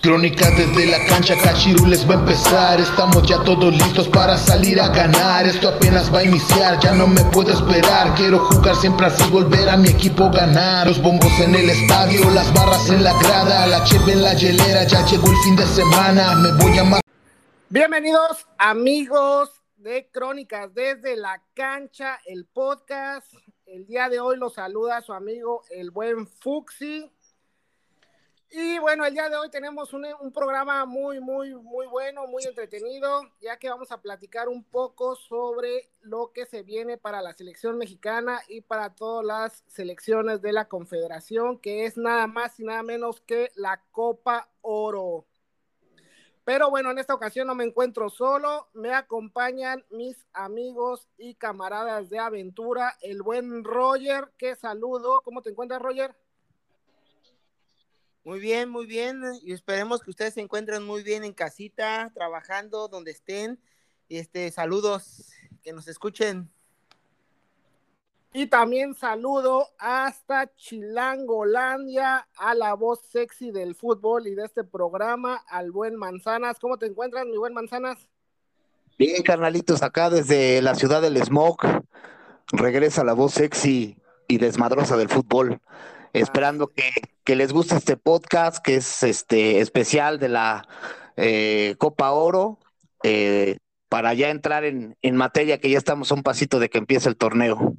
Crónica desde la cancha, Cachirules va a empezar. Estamos ya todos listos para salir a ganar. Esto apenas va a iniciar, ya no me puedo esperar. Quiero jugar siempre así, volver a mi equipo ganar. Los bombos en el estadio, las barras en la grada, la cheve en la hielera. Ya llegó el fin de semana, me voy a Bienvenidos, amigos de Crónicas desde la cancha, el podcast. El día de hoy los saluda su amigo el buen Fuxi. Y bueno, el día de hoy tenemos un, un, programa muy, muy, muy bueno, muy entretenido, ya que vamos a platicar un poco sobre lo que se viene para la selección mexicana y para todas las selecciones de la Confederación, que es nada más y nada menos que la Copa Oro. Pero bueno, en esta ocasión no me encuentro solo, me acompañan mis amigos y camaradas de aventura, el buen Roger, que saludo. ¿Cómo te encuentras, Roger? Muy bien, muy bien. Y esperemos que ustedes se encuentren muy bien en casita, trabajando, donde estén. Y este, saludos, que nos escuchen. Y también saludo hasta Chilangolandia, a la voz sexy del fútbol y de este programa, al buen Manzanas. ¿Cómo te encuentras, mi buen Manzanas? Bien, carnalitos, acá desde la ciudad del Smog. Regresa la voz sexy y desmadrosa del fútbol. Esperando que, que, les guste este podcast, que es este especial de la eh, Copa Oro, eh, para ya entrar en, en materia, que ya estamos a un pasito de que empiece el torneo.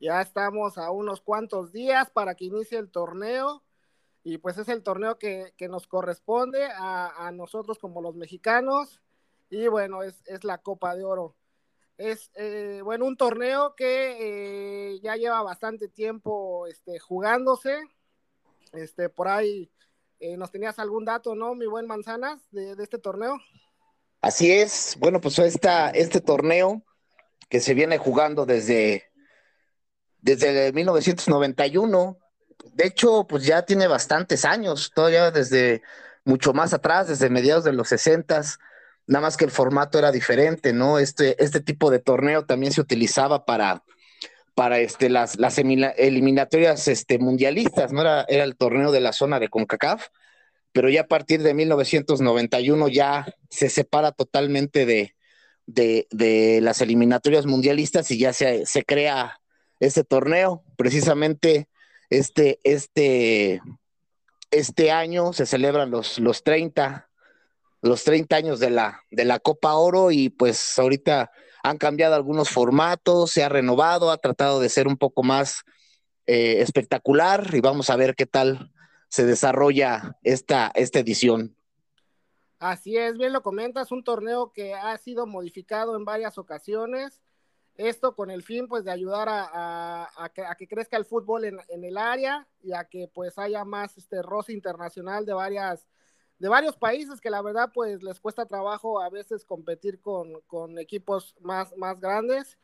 Ya estamos a unos cuantos días para que inicie el torneo y pues es el torneo que, que nos corresponde a, a, nosotros como los mexicanos y bueno, es, es la Copa de Oro. Es eh, bueno un torneo que eh, ya lleva bastante tiempo este, jugándose. Este, por ahí eh, nos tenías algún dato, ¿no, mi buen Manzanas, de, este torneo? Así es, bueno, pues esta, este torneo que se viene jugando desde desde 1991. De hecho, pues ya tiene bastantes años, todavía desde mucho más atrás, desde mediados de los 60, nada más que el formato era diferente, ¿no? Este, este tipo de torneo también se utilizaba para, para este, las, las eliminatorias este, mundialistas, ¿no? Era, era el torneo de la zona de CONCACAF, pero ya a partir de 1991 ya se separa totalmente de, de, de las eliminatorias mundialistas y ya se, se crea este torneo. Precisamente este, este, este año se celebran los, los 30, los 30 años de la, de la Copa Oro y pues ahorita han cambiado algunos formatos, se ha renovado, ha tratado de ser un poco más eh, espectacular y vamos a ver qué tal se desarrolla esta, esta edición. Así es, bien lo comentas, un torneo que ha sido modificado en varias ocasiones esto con el fin pues de ayudar a, que, crezca el fútbol en, en, el área y a que pues haya más este roce internacional de varias de varios países que la verdad pues les cuesta trabajo a veces competir con, con equipos más, más grandes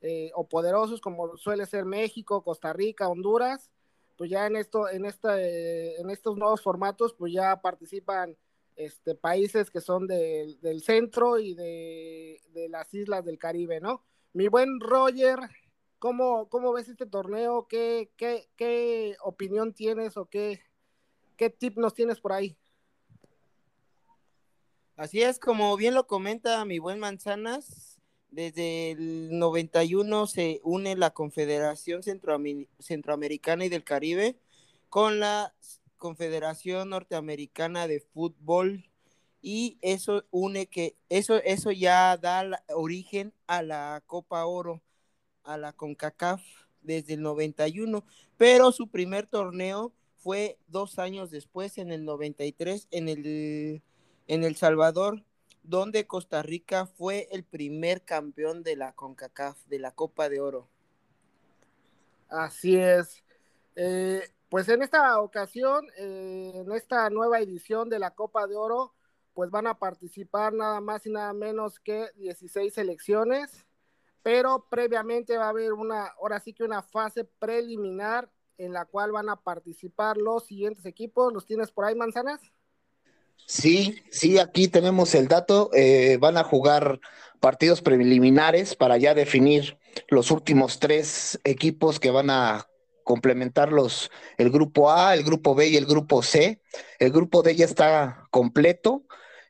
eh, o poderosos como suele ser México, Costa Rica, Honduras, pues ya en esto, en esta, en estos nuevos formatos pues ya participan este, países que son de, del centro y de, de las islas del Caribe, ¿no? Mi buen Roger, ¿cómo, cómo ves este torneo? ¿Qué, qué, qué opinión tienes o qué, qué tip nos tienes por ahí? Así es, como bien lo comenta mi buen Manzanas, desde el 91 se une la Confederación Centroamer Centroamericana y del Caribe con la Confederación Norteamericana de Fútbol y eso une que eso eso ya da origen a la Copa Oro, a la CONCACAF desde el 91, pero su primer torneo fue dos años después, en el 93, en el, en El Salvador, donde Costa Rica fue el primer campeón de la CONCACAF, de la Copa de Oro. Así es. Eh, pues en esta ocasión, eh, en esta nueva edición de la Copa de Oro, pues van a participar nada más y nada menos que 16 selecciones, pero previamente va a haber una, ahora sí que una fase preliminar en la cual van a participar los siguientes equipos. ¿Los tienes por ahí, Manzanas? Sí, sí, aquí tenemos el dato. Eh, van a jugar partidos preliminares para ya definir los últimos tres equipos que van a complementar los, el grupo A, el grupo B y el grupo C. El grupo D ya está completo.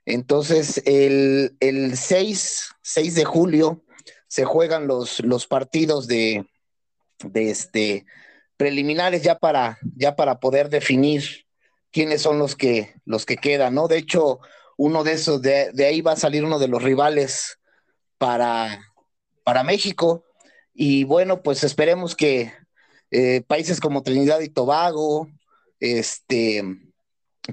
Entonces, el, el 6, 6 de julio se juegan los, los partidos de, de este, preliminares ya para, ya para poder definir quiénes son los que, los que quedan, ¿no? De hecho, uno de esos, de, de ahí va a salir uno de los rivales para, para México. Y bueno, pues esperemos que eh, países como Trinidad y Tobago, este,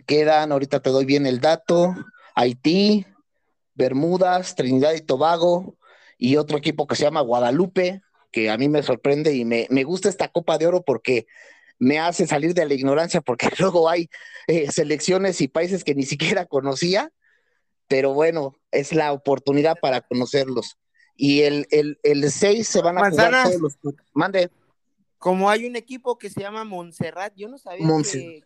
quedan, ahorita te doy bien el dato, Haití, Bermudas, Trinidad y Tobago, y otro equipo que se llama Guadalupe, que a mí me sorprende y me, me gusta esta Copa de Oro porque me hace salir de la ignorancia, porque luego hay eh, selecciones y países que ni siquiera conocía, pero bueno, es la oportunidad para conocerlos. Y el, el, el 6 se van a jugar todos los... Mande. Como hay un equipo que se llama Montserrat, yo no sabía que,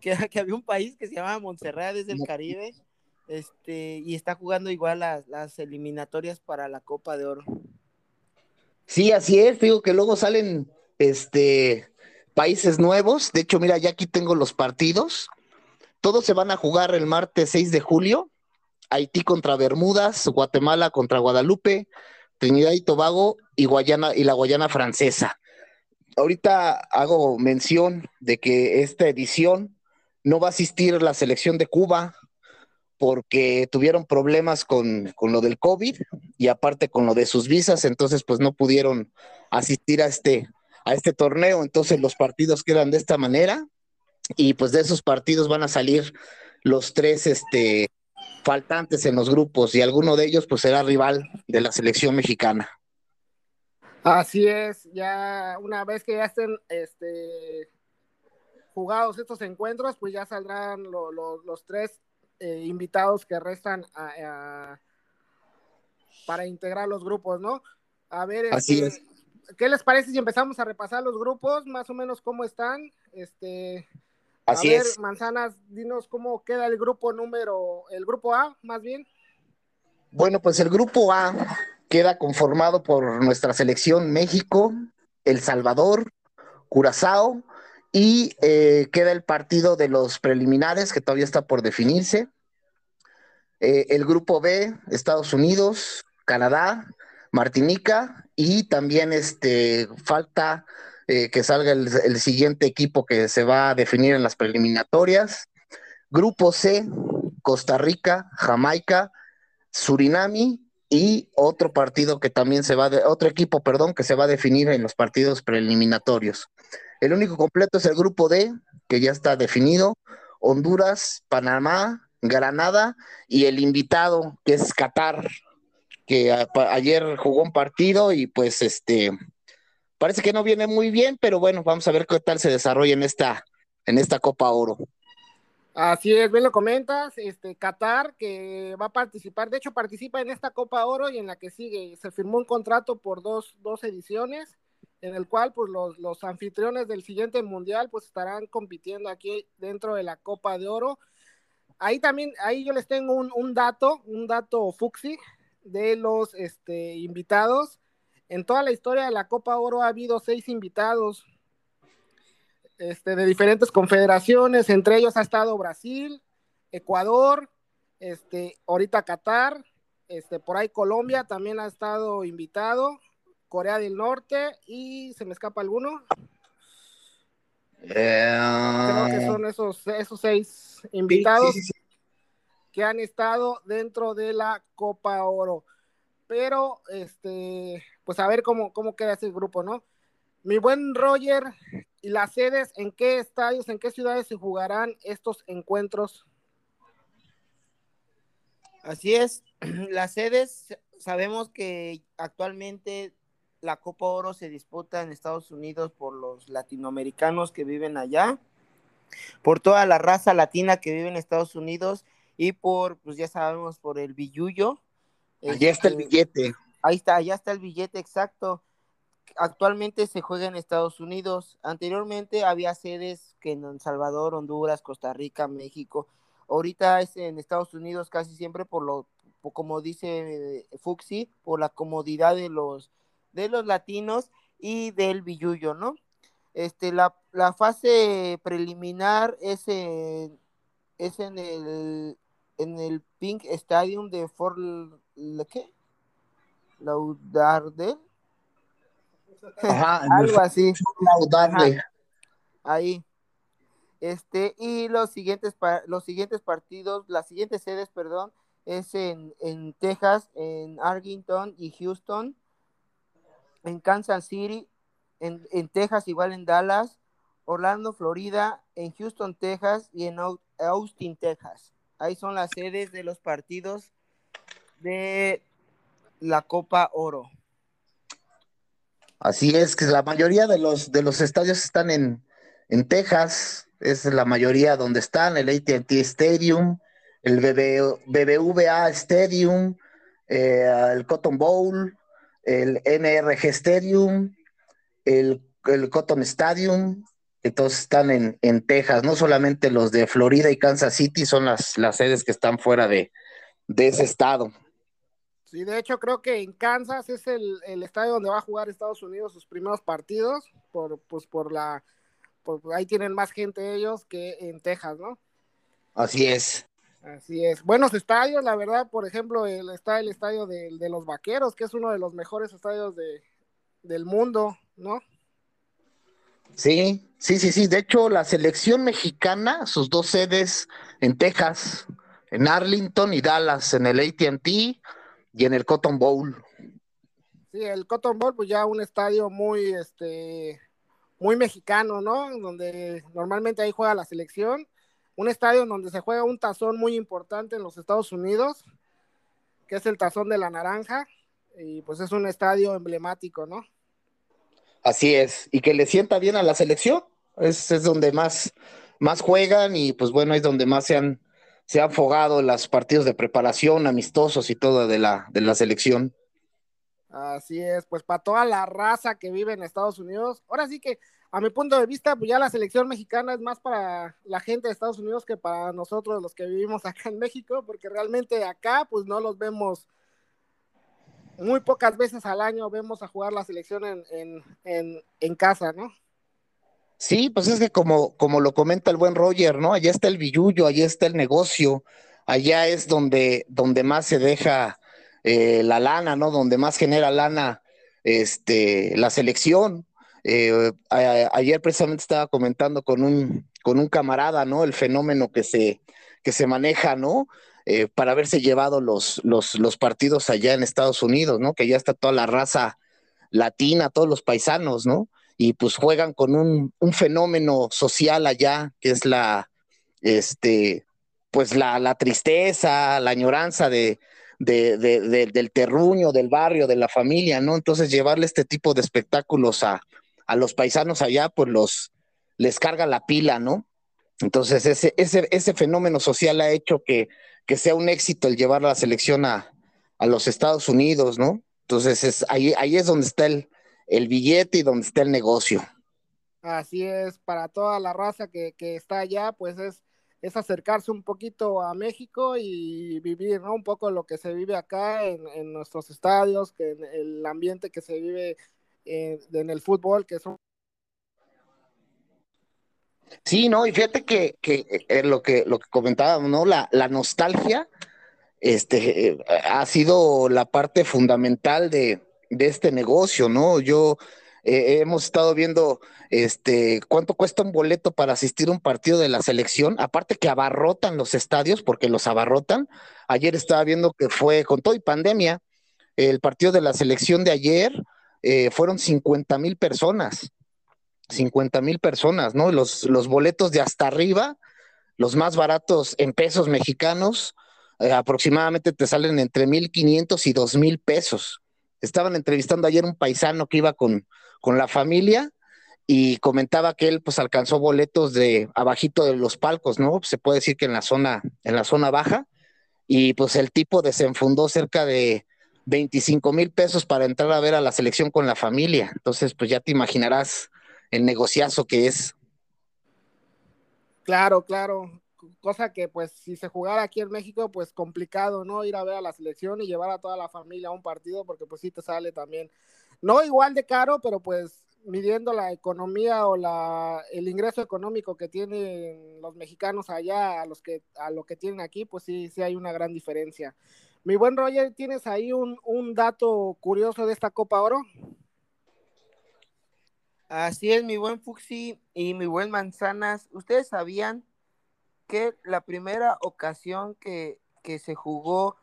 que, que, había un país que se llama Montserrat desde el Caribe, este, y está jugando igual las, las eliminatorias para la Copa de Oro. Sí, así es, digo que luego salen este países nuevos. De hecho, mira, ya aquí tengo los partidos. Todos se van a jugar el martes 6 de julio. Haití contra Bermudas, Guatemala contra Guadalupe, Trinidad y Tobago y Guayana y la Guayana francesa. Ahorita hago mención de que esta edición no va a asistir la selección de Cuba, porque tuvieron problemas con, con, lo del COVID y aparte con lo de sus visas, entonces pues no pudieron asistir a este, a este torneo, entonces los partidos quedan de esta manera y pues de esos partidos van a salir los tres este, faltantes en los grupos y alguno de ellos pues será rival de la selección mexicana. Así es, ya una vez que ya estén este, jugados estos encuentros, pues ya saldrán lo, lo, los tres eh, invitados que restan para integrar los grupos, ¿no? A ver, este, ¿qué les parece si empezamos a repasar los grupos, más o menos cómo están? Este, Así a ver, es. Manzanas, dinos cómo queda el grupo número, el grupo A, más bien. Bueno, pues el grupo A queda conformado por nuestra selección México, El Salvador, Curazao, y eh, queda el partido de los preliminares que todavía está por definirse. Eh, el grupo B, Estados Unidos, Canadá, Martinica y también este, falta eh, que salga el, siguiente equipo que se va a definir en las preliminatorias. Grupo C, Costa Rica, Jamaica, Surinami y otro partido que también se va de, otro equipo, perdón, que se va a definir en los partidos preliminatorios. El único completo es el grupo D, que ya está definido, Honduras, Panamá, Granada y el invitado, que es Qatar, que ayer jugó un partido y pues este parece que no viene muy bien, pero bueno, vamos a ver qué tal se desarrolla en esta, en esta Copa Oro. Así es, bien lo comentas, este Qatar que va a participar, de hecho participa en esta Copa Oro y en la que sigue, se firmó un contrato por dos, dos ediciones en el cual pues los, los, anfitriones del siguiente mundial pues estarán compitiendo aquí dentro de la Copa de Oro. Ahí también, ahí yo les tengo un, un dato, un dato fuxi de los este, invitados. En toda la historia de la Copa Oro ha habido seis invitados este, de diferentes confederaciones, entre ellos ha estado Brasil, Ecuador, este, ahorita Qatar, este, por ahí Colombia también ha estado invitado, Corea del Norte y se me escapa alguno. Eh... Creo que son esos, esos seis invitados sí, sí, sí. Que han estado dentro de la Copa Oro. Pero, este, pues a ver cómo, cómo queda ese grupo, ¿no? Mi buen Roger, ¿y las sedes en qué estadios, en qué ciudades se jugarán estos encuentros? Así es, las sedes, sabemos que actualmente la Copa Oro se disputa en Estados Unidos por los latinoamericanos que viven allá, por toda la raza latina que vive en Estados Unidos y por, pues ya sabemos, por el billuyo. Allá está el billete. Ahí está, allá está el billete exacto. Actualmente se juega en Estados Unidos. Anteriormente había sedes que en El Salvador, Honduras, Costa Rica, México. Ahorita es en Estados Unidos casi siempre por lo, como dice Fuxi, por la comodidad de los de los latinos y del billuyo, ¿no? Este, la, la fase preliminar es en, es en el en el Pink Stadium de Fort ¿qué? Lauderdale. Ajá, Algo así. Ahí. Este, y los siguientes, los siguientes partidos, las siguientes sedes, perdón, es en, en Texas, en Arlington y Houston, en Kansas City, en, en, Texas, igual en Dallas, Orlando, Florida, en Houston, Texas y en Austin, Texas. Ahí son las sedes de los partidos de la Copa Oro. Así es, que la mayoría de los, de los estadios están en, en Texas, es la mayoría donde están, el ATT Stadium, el BBVA Stadium, eh, el Cotton Bowl, el NRG Stadium, el, el Cotton Stadium, que todos están en, en, Texas, no solamente los de Florida y Kansas City son las, las sedes que están fuera de, de ese estado. Sí, de hecho creo que en Kansas es el, el, estadio donde va a jugar Estados Unidos sus primeros partidos, por, pues por la, por, ahí tienen más gente ellos que en Texas, ¿no? Así es. Así es. Buenos estadios, la verdad, por ejemplo, el, está el estadio de, de los Vaqueros, que es uno de los mejores estadios de, del mundo, ¿no? Sí, sí, sí, sí. De hecho, la selección mexicana, sus dos sedes en Texas, en Arlington y Dallas, en el ATT y en el Cotton Bowl. Sí, el Cotton Bowl, pues ya un estadio muy, este, muy mexicano, ¿no? Donde normalmente ahí juega la selección. Un estadio donde se juega un tazón muy importante en los Estados Unidos, que es el tazón de la naranja. Y pues es un estadio emblemático, ¿no? Así es, y que le sienta bien a la selección, es, es donde más, más juegan y pues bueno, es donde más se han, se han fogado los partidos de preparación, amistosos y todo de la, de la selección. Así es, pues para toda la raza que vive en Estados Unidos, ahora sí que a mi punto de vista, pues ya la selección mexicana es más para la gente de Estados Unidos que para nosotros los que vivimos acá en México, porque realmente acá pues no los vemos muy pocas veces al año vemos a jugar la selección en, en, en, en, casa, ¿no? Sí, pues es que como, como lo comenta el buen Roger, ¿no? Allá está el billullo, allá está el negocio, allá es donde, donde más se deja eh, la lana, ¿no? Donde más genera lana este, la selección. Eh, ayer precisamente estaba comentando con un, con un camarada, ¿no? El fenómeno que se, que se maneja, ¿no? Eh, para haberse llevado los, los, los, partidos allá en Estados Unidos, ¿no? Que ya está toda la raza latina, todos los paisanos, ¿no? Y pues juegan con un, un fenómeno social allá, que es la, este, pues la, la tristeza, la añoranza de, de, de, de, del terruño, del barrio, de la familia, ¿no? Entonces llevarle este tipo de espectáculos a, a los paisanos allá, pues los, les carga la pila, ¿no? Entonces ese, ese, ese fenómeno social ha hecho que que sea un éxito el llevar la selección a, a los Estados Unidos, ¿no? Entonces es, ahí, ahí es donde está el, el billete y donde está el negocio. Así es, para toda la raza que, que está allá, pues es, es acercarse un poquito a México y vivir, ¿no? Un poco lo que se vive acá en, en nuestros estadios, que en el ambiente que se vive en, en el fútbol, que son Sí, no, y fíjate que, que eh, lo que lo que comentábamos, ¿no? La, la nostalgia este, eh, ha sido la parte fundamental de, de este negocio, ¿no? Yo eh, hemos estado viendo este cuánto cuesta un boleto para asistir a un partido de la selección, aparte que abarrotan los estadios, porque los abarrotan. Ayer estaba viendo que fue con todo y pandemia, el partido de la selección de ayer eh, fueron 50 mil personas. 50 mil personas, ¿no? Los, los boletos de hasta arriba, los más baratos en pesos mexicanos, eh, aproximadamente te salen entre 1.500 y 2.000 pesos. Estaban entrevistando ayer un paisano que iba con, con la familia y comentaba que él pues alcanzó boletos de abajito de los palcos, ¿no? Se puede decir que en la zona, en la zona baja, y pues el tipo desenfundó cerca de 25 mil pesos para entrar a ver a la selección con la familia. Entonces, pues ya te imaginarás el negociazo que es. Claro, claro. Cosa que pues si se jugara aquí en México, pues complicado, ¿no? Ir a ver a la selección y llevar a toda la familia a un partido, porque pues sí te sale también, no igual de caro, pero pues midiendo la economía o la, el ingreso económico que tienen los mexicanos allá a, los que, a lo que tienen aquí, pues sí, sí hay una gran diferencia. Mi buen Roger, ¿tienes ahí un, un dato curioso de esta Copa Oro? Así es, mi buen Fuxi y mi buen Manzanas. ¿Ustedes sabían que la primera ocasión que, que se jugó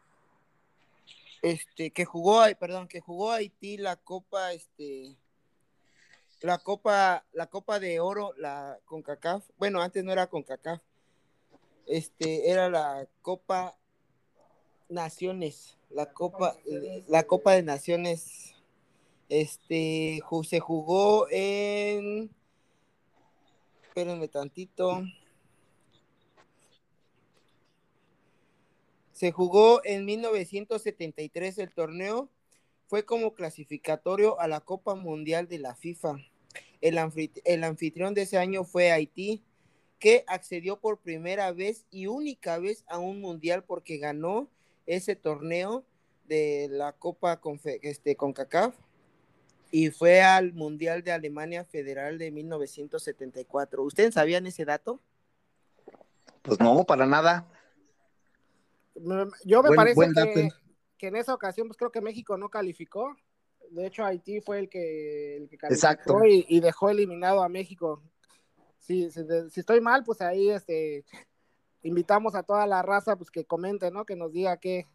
este, que jugó, perdón, que jugó Haití la Copa, este, la Copa, la Copa de Oro, la CONCACAF, bueno, antes no era CONCACAF, este, era la Copa Naciones, la Copa, la Copa de Naciones, este, se jugó en, espérenme tantito, Se jugó en 1973 el torneo, fue como clasificatorio a la Copa Mundial de la FIFA. El, anfitrión de ese año fue Haití, que accedió por primera vez y única vez a un mundial porque ganó ese torneo de la Copa este, CONCACAF y fue al Mundial de Alemania Federal de 1974. ¿Ustedes sabían ese dato? Pues no, para nada. Yo me parece que, en esa ocasión, pues creo que México no calificó. De hecho, Haití fue el que, el que calificó y, dejó eliminado a México. Si, si, estoy mal, pues ahí este, invitamos a toda la raza pues que comente, ¿no? Que nos diga qué,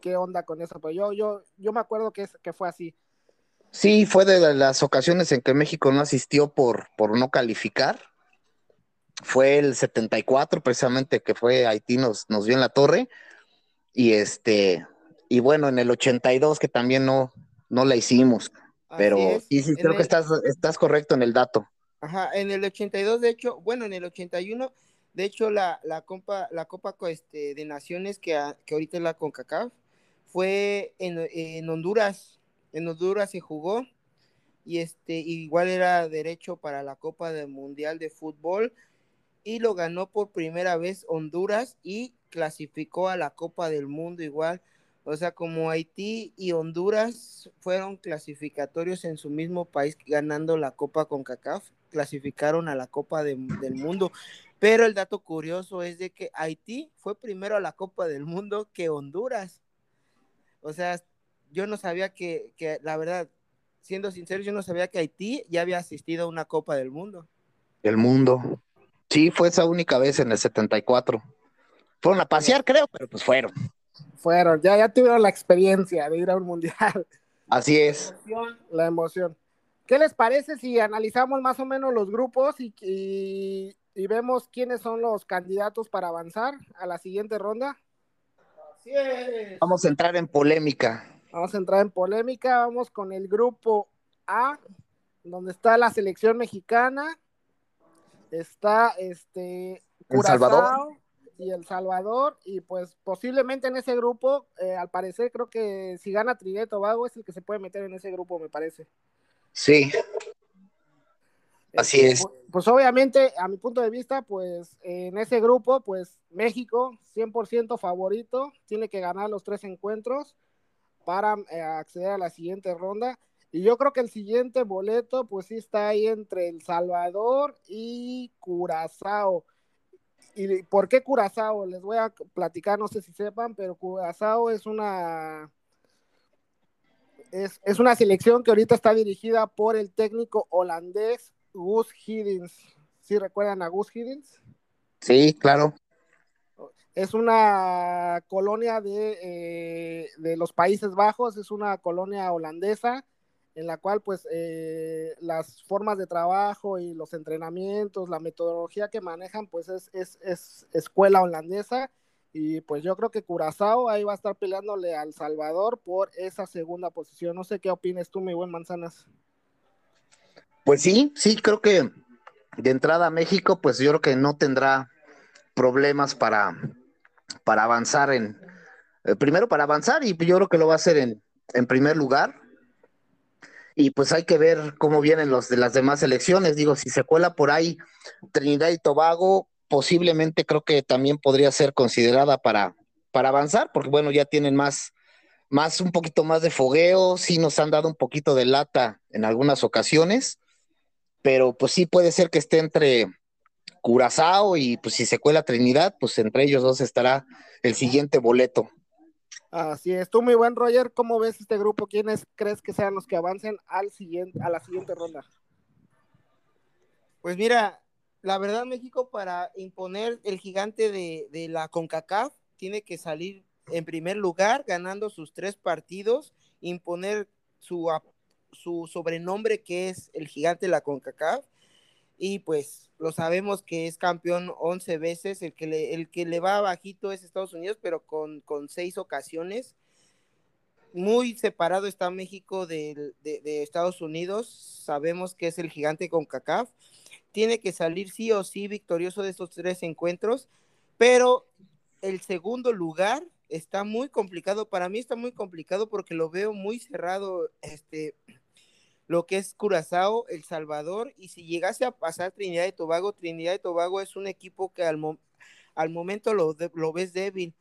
qué onda con eso. Pero yo, yo, yo me acuerdo que, es, que fue así. Sí, fue de las ocasiones en que México no asistió por, por no calificar. Fue el 74 precisamente que fue Haití nos, nos vio en la torre. Y este y bueno en el 82 que también no no la hicimos. Pero sí sí creo que estás estás correcto en el dato. Ajá en el 82 de hecho bueno en el 81 de hecho la, la copa la copa este, de naciones que, que ahorita es la Concacaf fue en, en Honduras en Honduras se jugó y este igual era derecho para la Copa del Mundial de Fútbol y lo ganó por primera vez Honduras y clasificó a la Copa del Mundo igual. O sea, como Haití y Honduras fueron clasificatorios en su mismo país ganando la Copa con CACAF, clasificaron a la Copa del Mundo. Pero el dato curioso es de que Haití fue primero a la Copa del Mundo que Honduras. O sea, yo no sabía que, que la verdad, siendo sincero, yo no sabía que Haití ya había asistido a una Copa del Mundo. El mundo. Sí, fue esa única vez en el 74. Fueron a pasear, creo, pero pues fueron. Fueron, ya, ya tuvieron la experiencia de ir a un mundial. Así es. La emoción. ¿Qué les parece si analizamos más o menos los grupos y, y, vemos quiénes son los candidatos para avanzar a la siguiente ronda? Así es. Vamos a entrar en polémica. Vamos a entrar en polémica. Vamos con el grupo A, donde está la selección mexicana, está este Curazao y El Salvador, y pues posiblemente en ese grupo, eh, al parecer creo que si gana Trinidad Tobago es el que se puede meter en ese grupo, me parece. Sí. Así es. Pues, pues, obviamente, a mi punto de vista, pues en ese grupo, pues México, 100% favorito, tiene que ganar los tres encuentros para eh, acceder a la siguiente ronda. Y yo creo que el siguiente boleto, pues sí está ahí entre El Salvador y Curazao. ¿Y por qué Curazao? Les voy a platicar, no sé si sepan, pero Curazao es una es, es, una selección que ahorita está dirigida por el técnico holandés Gus Hiddens. ¿Sí recuerdan a Gus Hiddens? Sí, claro. Es una colonia de, eh, de los Países Bajos, es una colonia holandesa en la cual pues eh, las formas de trabajo y los entrenamientos, la metodología que manejan pues es, es, es, escuela holandesa y pues yo creo que Curazao ahí va a estar peleándole al Salvador por esa segunda posición. No sé qué opinas tú, mi buen Manzanas. Pues sí, sí, creo que de entrada a México pues yo creo que no tendrá problemas para, para avanzar en, eh, primero para avanzar y yo creo que lo va a hacer en, en primer lugar y pues hay que ver cómo vienen los de las demás elecciones. Digo, si se cuela por ahí Trinidad y Tobago, posiblemente creo que también podría ser considerada para, para avanzar, porque bueno, ya tienen más, más un poquito más de fogueo, sí nos han dado un poquito de lata en algunas ocasiones, pero pues sí puede ser que esté entre Curazao y pues si se cuela Trinidad, pues entre ellos dos estará el siguiente boleto. Así es, tú muy buen Roger, ¿cómo ves este grupo? ¿Quiénes crees que sean los que avancen al siguiente, a la siguiente ronda? Pues mira, la verdad México para imponer el gigante de, de la CONCACAF tiene que salir en primer lugar, ganando sus tres partidos, imponer su, su sobrenombre que es el gigante de la CONCACAF. Y pues lo sabemos que es campeón 11 veces, el que le, el que le va bajito es Estados Unidos, pero con, con seis ocasiones. Muy separado está México de, de, Estados Unidos, sabemos que es el gigante con CACAF. Tiene que salir sí o sí victorioso de estos tres encuentros, pero el segundo lugar está muy complicado. Para mí está muy complicado porque lo veo muy cerrado, este, lo que es Curazao, El Salvador, y si llegase a pasar Trinidad y Tobago, Trinidad y Tobago es un equipo que al, al momento lo, lo, ves débil,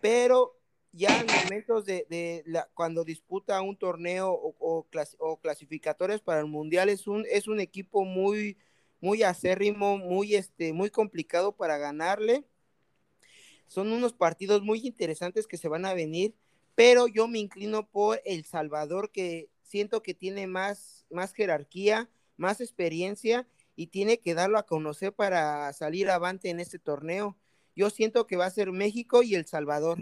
pero ya en momentos de, la, cuando disputa un torneo o, o, clasificatorios para el mundial es un, es un equipo muy, muy acérrimo, muy, este, muy complicado para ganarle. Son unos partidos muy interesantes que se van a venir, pero yo me inclino por El Salvador, que siento que tiene más, más jerarquía, más experiencia y tiene que darlo a conocer para salir avante en este torneo. Yo siento que va a ser México y El Salvador.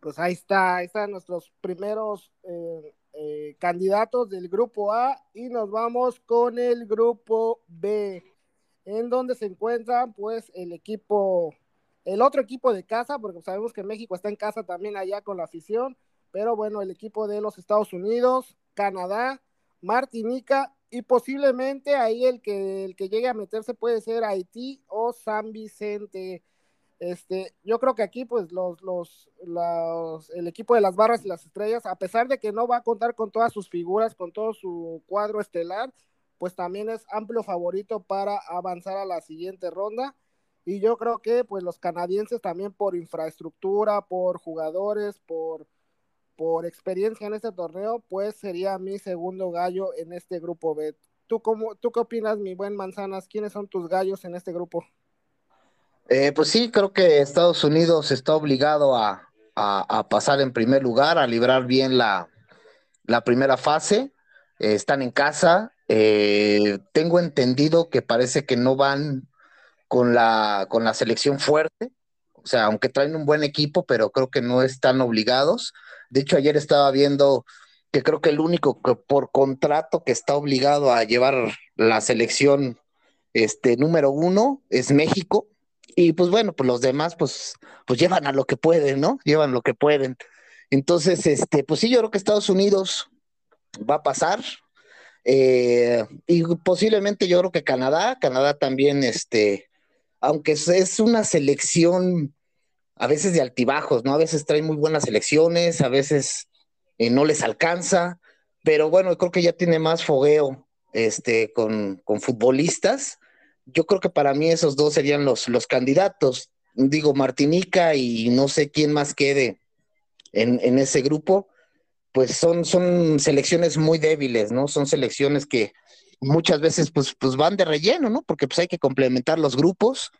Pues ahí está, ahí están nuestros primeros eh, eh, candidatos del grupo A y nos vamos con el grupo B en donde se encuentran pues el equipo, el otro equipo de casa, porque sabemos que México está en casa también allá con la afición, pero bueno, el equipo de los Estados Unidos, Canadá, Martinica y posiblemente ahí el que, el que llegue a meterse puede ser Haití o San Vicente. Este, yo creo que aquí, pues, los, los, los, el equipo de las barras y las estrellas, a pesar de que no va a contar con todas sus figuras, con todo su cuadro estelar, pues también es amplio favorito para avanzar a la siguiente ronda. Y yo creo que pues los canadienses también por infraestructura, por jugadores, por, por experiencia en este torneo, pues sería mi segundo gallo en este grupo B. ¿Tú, cómo, ¿Tú qué opinas, mi buen Manzanas? ¿Quiénes son tus gallos en este grupo? Eh, pues sí, creo que Estados Unidos está obligado a, pasar en primer lugar, a librar bien la, primera fase. Eh, están en casa, eh, tengo entendido que parece que no van con la selección fuerte, o sea, aunque traen un buen equipo, pero creo que no están obligados. De hecho, ayer estaba viendo que creo que el único que por contrato que está obligado a llevar la selección este, número uno es México. Y pues bueno, pues los demás pues, pues llevan a lo que pueden, ¿no? Llevan lo que pueden. Entonces, este, pues sí, yo creo que Estados Unidos va a pasar, eh, y posiblemente yo creo que Canadá, Canadá también, este, aunque es una selección a veces de altibajos, ¿no? A veces trae muy buenas selecciones, a veces eh, no les alcanza, pero bueno, creo que ya tiene más fogueo este, con, con, futbolistas. Yo creo que para mí esos dos serían los, los candidatos. Digo, Martinica y no sé quién más quede en, en ese grupo pues son, son selecciones muy débiles, ¿no? Son selecciones que muchas veces pues, pues van de relleno, ¿no? Porque pues hay que complementar los grupos.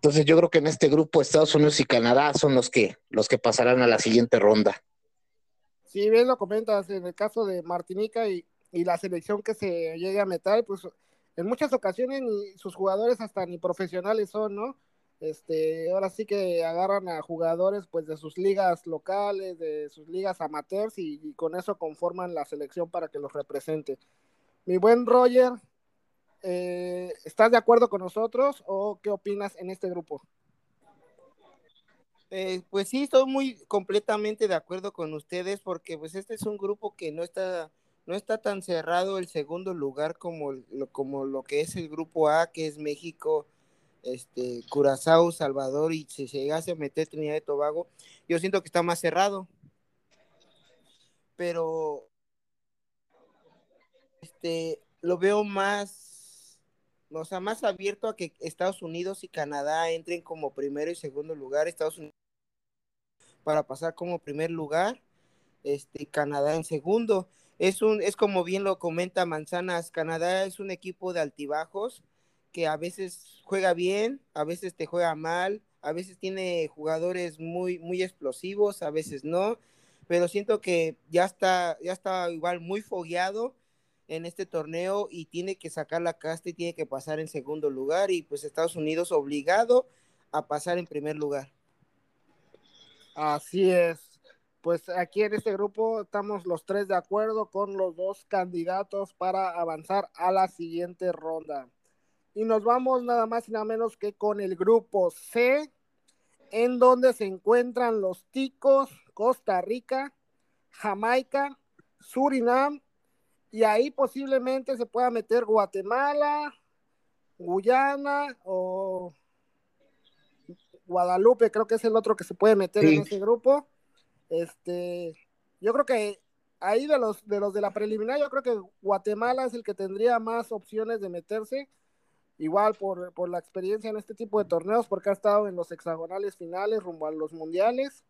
Entonces yo creo que en este grupo Estados Unidos y Canadá son los que, los que pasarán a la siguiente ronda. Sí, bien lo comentas, en el caso de Martinica y, y la selección que se llegue a meter, pues en muchas ocasiones sus jugadores hasta ni profesionales son, ¿no? Este, ahora sí que agarran a jugadores pues de sus ligas locales, de sus ligas amateurs y, con eso conforman la selección para que los represente. Mi buen Roger, eh, ¿estás de acuerdo con nosotros o qué opinas en este grupo? Eh, pues sí, estoy muy completamente de acuerdo con ustedes porque pues este es un grupo que no está no está tan cerrado el segundo lugar como, como lo que es el grupo A, que es México, este, Curazao, Salvador y si se llegase a meter Trinidad y Tobago, yo siento que está más cerrado. Pero este, lo veo más, o sea, más abierto a que Estados Unidos y Canadá entren como primero y segundo lugar. Estados Unidos para pasar como primer lugar, este, Canadá en segundo. Es, un, es como bien lo comenta Manzanas, Canadá es un equipo de altibajos que a veces juega bien, a veces te juega mal, a veces tiene jugadores muy, muy explosivos, a veces no, pero siento que ya está, ya está igual muy fogueado en este torneo y tiene que sacar la casta y tiene que pasar en segundo lugar y pues Estados Unidos obligado a pasar en primer lugar. Así es. Pues aquí en este grupo estamos los tres de acuerdo con los dos candidatos para avanzar a la siguiente ronda. Y nos vamos nada más y nada menos que con el grupo C, en donde se encuentran los Ticos, Costa Rica, Jamaica, Surinam, y ahí posiblemente se pueda meter Guatemala, Guyana o Guadalupe, creo que es el otro que se puede meter en ese grupo. Este, yo creo que ahí de los de los de la preliminar, yo creo que Guatemala es el que tendría más opciones de meterse, igual por, por la experiencia en este tipo de torneos, porque ha estado en los hexagonales finales rumbo a los mundiales.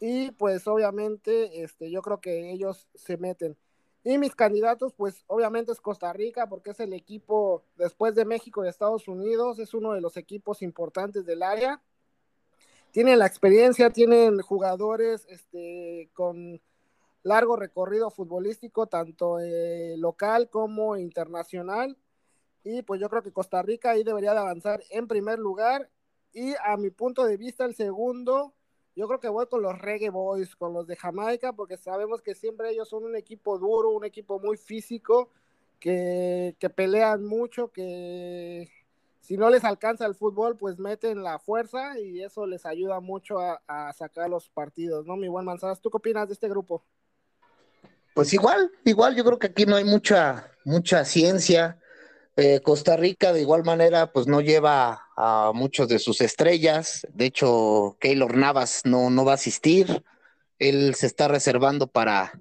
Y pues obviamente, este, yo creo que ellos se meten. Y mis candidatos, pues obviamente es Costa Rica, porque es el equipo, después de México y Estados Unidos, es uno de los equipos importantes del área tienen la experiencia, tienen jugadores este, con largo recorrido futbolístico, tanto eh, local como internacional. Y pues yo creo que Costa Rica ahí debería de avanzar en primer lugar. Y a mi punto de vista, el segundo, yo creo que voy con los Reggae Boys, con los de Jamaica, porque sabemos que siempre ellos son un equipo duro, un equipo muy físico, que, que pelean mucho, que si no les alcanza el fútbol, pues meten la fuerza y eso les ayuda mucho a, sacar los partidos, ¿no? Mi buen Manzanas, ¿tú qué opinas de este grupo? Pues igual, igual, yo creo que aquí no hay mucha, mucha ciencia. Eh, Costa Rica, de igual manera, pues no lleva a muchos de sus estrellas. De hecho, Keylor Navas no, no va a asistir. Él se está reservando para,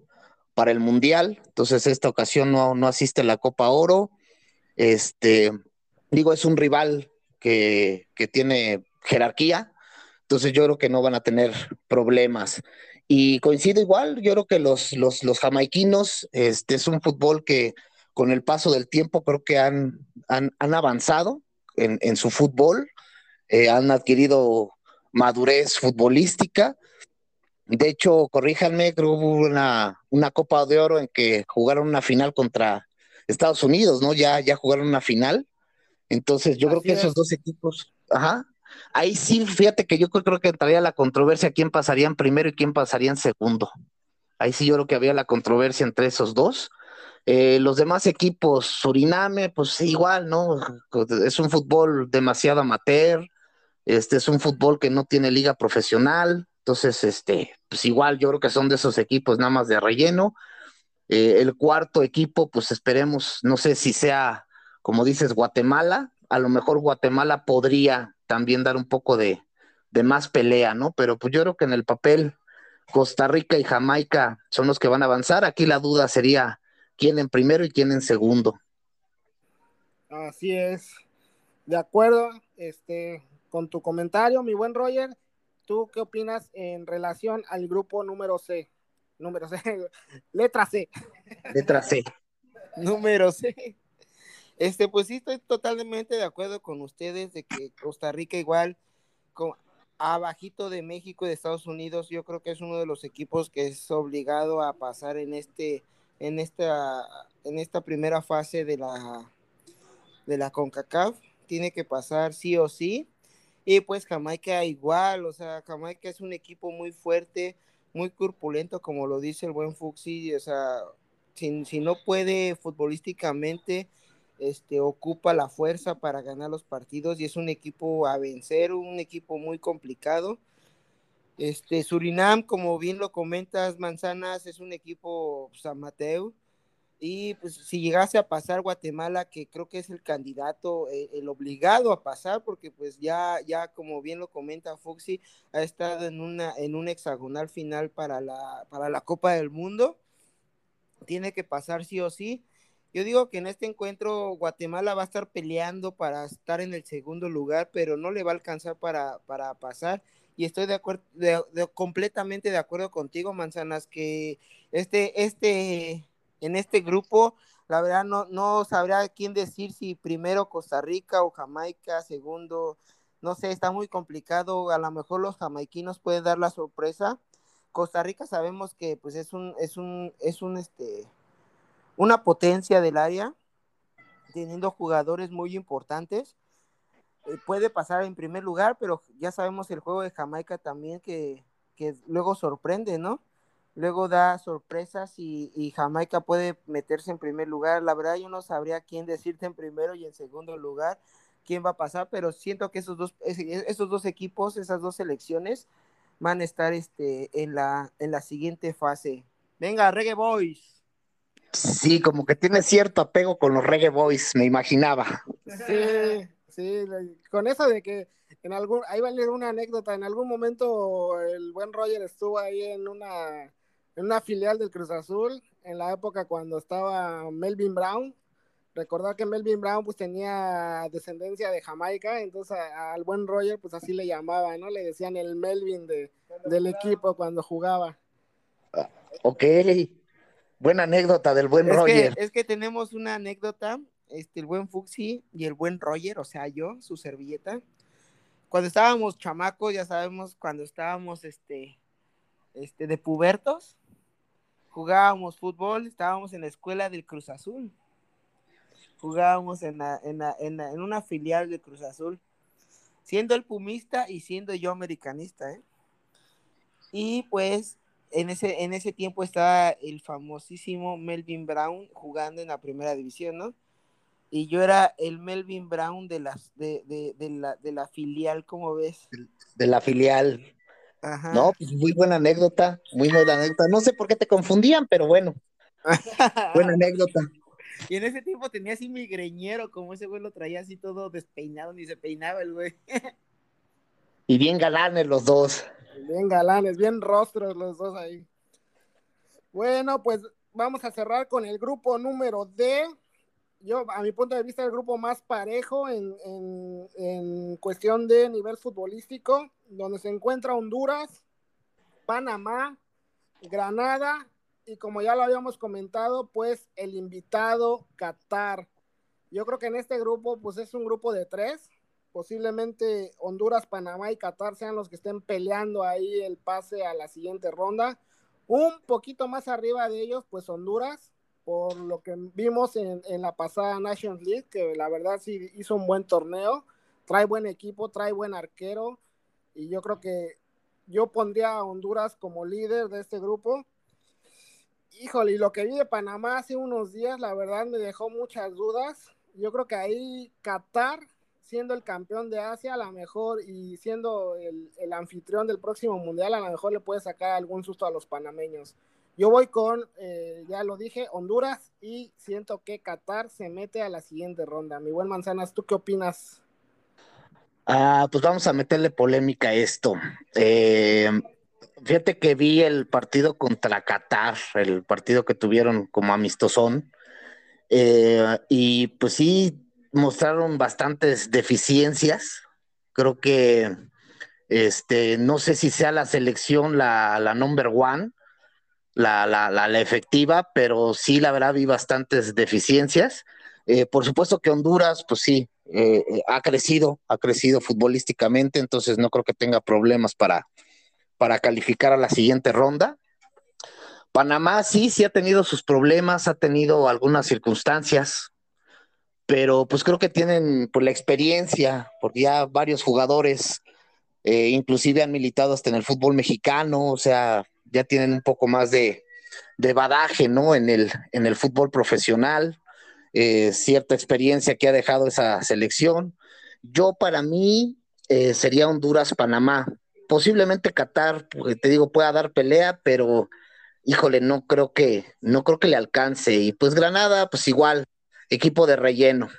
para el Mundial. Entonces, esta ocasión no, no asiste a la Copa Oro. Este, digo, es un rival que, tiene jerarquía, entonces yo creo que no van a tener problemas. Y coincido igual, yo creo que los, los, los jamaiquinos, este es un fútbol que con el paso del tiempo creo que han, han, avanzado en, su fútbol, eh, han adquirido madurez futbolística. De hecho, corríjanme, creo que hubo una, una Copa de Oro en que jugaron una final contra Estados Unidos, ¿no? Ya, ya jugaron una final entonces, yo creo que esos dos equipos, ajá, ahí sí, fíjate que yo creo que entraría la controversia quién pasaría en primero y quién pasaría en segundo. Ahí sí yo creo que había la controversia entre esos dos. Eh, los demás equipos, Suriname, pues igual, ¿no? Es un fútbol demasiado amateur, este es un fútbol que no tiene liga profesional, entonces, este, pues igual yo creo que son de esos equipos nada más de relleno. Eh, el cuarto equipo, pues esperemos, no sé si sea como dices, Guatemala, a lo mejor Guatemala podría también dar un poco de, más pelea, ¿no? Pero pues yo creo que en el papel Costa Rica y Jamaica son los que van a avanzar. Aquí la duda sería quién en primero y quién en segundo. Así es. De acuerdo, este, con tu comentario, mi buen Roger, ¿tú qué opinas en relación al grupo número C? Número C, letra C. Letra C. número C. Este, pues sí, estoy totalmente de acuerdo con ustedes de que Costa Rica igual, con, abajito de México y de Estados Unidos, yo creo que es uno de los equipos que es obligado a pasar en este, en esta, en esta primera fase de la, de la CONCACAF. Tiene que pasar sí o sí. Y pues Jamaica igual, o sea, Jamaica es un equipo muy fuerte, muy corpulento, como lo dice el buen Fuxi, o sea, si, si no puede futbolísticamente, este, ocupa la fuerza para ganar los partidos y es un equipo a vencer, un equipo muy complicado. Este, Surinam, como bien lo comentas, Manzanas, es un equipo pues, amateur. Y pues si llegase a pasar Guatemala, que creo que es el candidato, eh, el, obligado a pasar, porque pues ya, ya como bien lo comenta Foxy, ha estado en una, en un hexagonal final para la, para la Copa del Mundo. Tiene que pasar sí o sí. Yo digo que en este encuentro Guatemala va a estar peleando para estar en el segundo lugar, pero no le va a alcanzar para, para pasar. Y estoy de acuerdo, completamente de acuerdo contigo, Manzanas, que este, este, en este grupo, la verdad no, no sabría quién decir si primero Costa Rica o Jamaica, segundo, no sé, está muy complicado, a lo mejor los jamaiquinos pueden dar la sorpresa. Costa Rica sabemos que pues es un, es un, es un, este, una potencia del área, teniendo jugadores muy importantes. Eh, puede pasar en primer lugar, pero ya sabemos el juego de Jamaica también que, que luego sorprende, ¿no? Luego da sorpresas y, y, Jamaica puede meterse en primer lugar. La verdad yo no sabría quién decirte en primero y en segundo lugar quién va a pasar, pero siento que esos dos, esos dos equipos, esas dos selecciones van a estar este, en, la, en la siguiente fase. Venga, Reggae Boys. Sí, como que tiene cierto apego con los Reggae Boys, me imaginaba. Sí, sí, con eso de que en algún, ahí va a leer una anécdota, en algún momento el buen Roger estuvo ahí en una, en una filial del Cruz Azul, en la época cuando estaba Melvin Brown, recordar que Melvin Brown pues tenía descendencia de Jamaica, entonces al buen Roger pues así le llamaba, ¿no? Le decían el Melvin de, del equipo cuando jugaba. Ok, Buena anécdota del buen Roger. es que tenemos una anécdota, este, el buen Fuxi y el buen Roger, o sea, yo, su servilleta. Cuando estábamos chamacos, ya sabemos, cuando estábamos este, este, de pubertos, jugábamos fútbol, estábamos en la escuela del Cruz Azul. Jugábamos en, en, en una filial del Cruz Azul, siendo el pumista y siendo yo americanista, ¿eh? Y pues en ese, en ese tiempo estaba el famosísimo Melvin Brown jugando en la primera división, ¿no? Y yo era el Melvin Brown de, las, de, de, de la, de la filial, ¿cómo ves? De la filial. Ajá. No, pues muy buena anécdota, muy buena anécdota. No sé por qué te confundían, pero bueno. buena anécdota. Y en ese tiempo tenía así mi greñero, como ese güey lo traía así todo despeinado, ni se peinaba el güey. y bien galanes los dos. Bien galanes, bien rostros los dos ahí. Bueno, pues vamos a cerrar con el grupo número D. Yo, a mi punto de vista, el grupo más parejo en, en cuestión de nivel futbolístico, donde se encuentra Honduras, Panamá, Granada y como ya lo habíamos comentado, pues el invitado Qatar. Yo creo que en este grupo, pues es un grupo de tres, posiblemente Honduras, Panamá y Qatar sean los que estén peleando ahí el pase a la siguiente ronda. Un poquito más arriba de ellos, pues Honduras, por lo que vimos en, la pasada Nations League, que la verdad sí hizo un buen torneo, trae buen equipo, trae buen arquero, y yo creo que yo pondría a Honduras como líder de este grupo. Híjole, y lo que vi de Panamá hace unos días, la verdad me dejó muchas dudas. Yo creo que ahí Qatar siendo el campeón de Asia, a lo mejor, y siendo el, anfitrión del próximo mundial, a lo mejor le puede sacar algún susto a los panameños. Yo voy con, eh, ya lo dije, Honduras y siento que Qatar se mete a la siguiente ronda. Mi buen Manzanas, ¿tú qué opinas? Ah, pues vamos a meterle polémica a esto. Eh, fíjate que vi el partido contra Qatar, el partido que tuvieron como amistosón. Eh, y pues sí, mostraron bastantes deficiencias. Creo que este, no sé si sea la selección la, la number one, la, la, la, efectiva, pero sí, la verdad, vi bastantes deficiencias. Eh, por supuesto que Honduras, pues sí, eh, eh, ha crecido, ha crecido futbolísticamente, entonces no creo que tenga problemas para, para calificar a la siguiente ronda. Panamá sí, sí ha tenido sus problemas, ha tenido algunas circunstancias, pero pues creo que tienen pues, la experiencia, porque ya varios jugadores inclusive han militado hasta en el fútbol mexicano, o sea, ya tienen un poco más de, de badaje, ¿no? En el, en el fútbol profesional, eh, cierta experiencia que ha dejado esa selección. Yo para mí eh, sería Honduras-Panamá, posiblemente Qatar, te digo, pueda dar pelea, pero híjole, no creo que, no creo que le alcance. Y pues Granada, pues igual, equipo de relleno.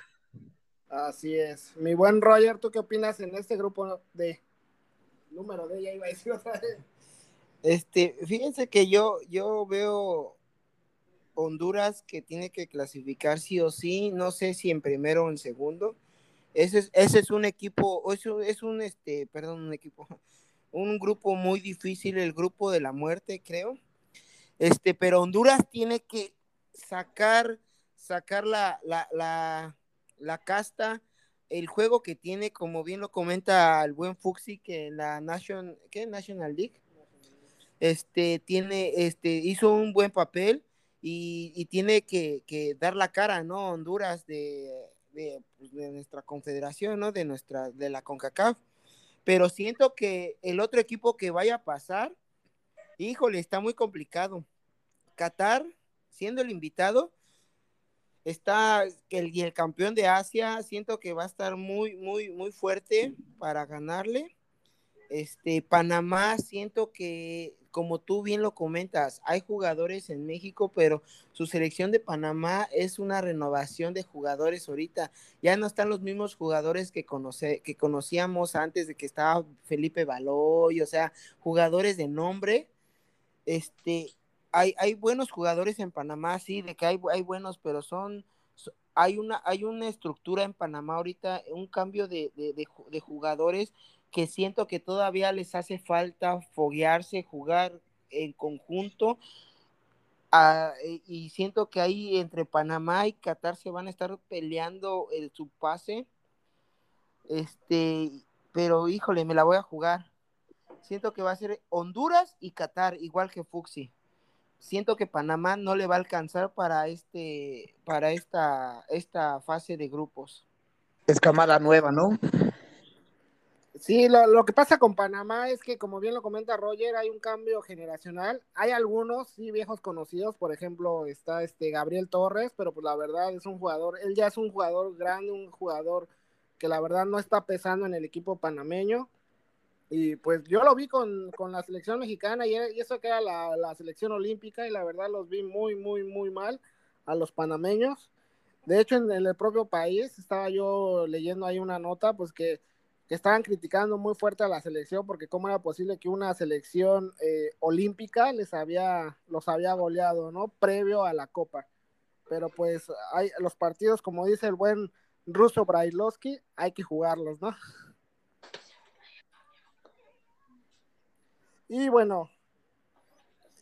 Así es. Mi buen Roger, ¿tú qué opinas en este grupo de número de ya iba a decir otra vez? Este, fíjense que yo, yo veo Honduras que tiene que clasificar sí o sí, no sé si en primero o en segundo. Ese es, ese es un equipo, es un, es un este, perdón, un equipo, un grupo muy difícil, el grupo de la muerte, creo. Este, pero Honduras tiene que sacar, sacar la, la, la, casta, el juego que tiene, como bien lo comenta el buen Fuxi, que en la National League, este, tiene, este, hizo un buen papel y, tiene que, dar la cara, ¿no? Honduras de, pues, de, nuestra confederación, ¿no? De nuestra, de la CONCACAF pero siento que el otro equipo que vaya a pasar, híjole, está muy complicado. Qatar, siendo el invitado, está el, y el campeón de Asia, siento que va a estar muy, muy, muy fuerte para ganarle. Este, Panamá, siento que como tú bien lo comentas, hay jugadores en México, pero su selección de Panamá es una renovación de jugadores ahorita. Ya no están los mismos jugadores que, conoce, que conocíamos antes de que estaba Felipe Baloy, o sea, jugadores de nombre. Este, hay, hay buenos jugadores en Panamá, sí, de que hay, hay buenos, pero son, hay una, hay una estructura en Panamá ahorita, un cambio de, de, de jugadores que siento que todavía les hace falta foguearse, jugar en conjunto. Ah, y siento que ahí entre Panamá y Qatar se van a estar peleando el su pase. Este, pero híjole, me la voy a jugar. Siento que va a ser Honduras y Qatar, igual que Fuxi. Siento que Panamá no le va a alcanzar para este, para esta, esta fase de grupos. Es camada nueva, ¿no? Sí, lo, que pasa con Panamá es que, como bien lo comenta Roger, hay un cambio generacional. Hay algunos, sí, viejos conocidos, por ejemplo, está este Gabriel Torres, pero pues la verdad es un jugador, él ya es un jugador grande, un jugador que la verdad no está pesando en el equipo panameño. Y pues yo lo vi con, la selección mexicana y, eso que era la, la selección olímpica y la verdad los vi muy, muy, muy mal a los panameños. De hecho, en el propio país estaba yo leyendo ahí una nota, pues que estaban criticando muy fuerte a la selección porque cómo era posible que una selección eh, olímpica les había, los había goleado, ¿no? Previo a la Copa. Pero pues hay los partidos, como dice el buen ruso Brailovsky, hay que jugarlos, ¿no? Y bueno,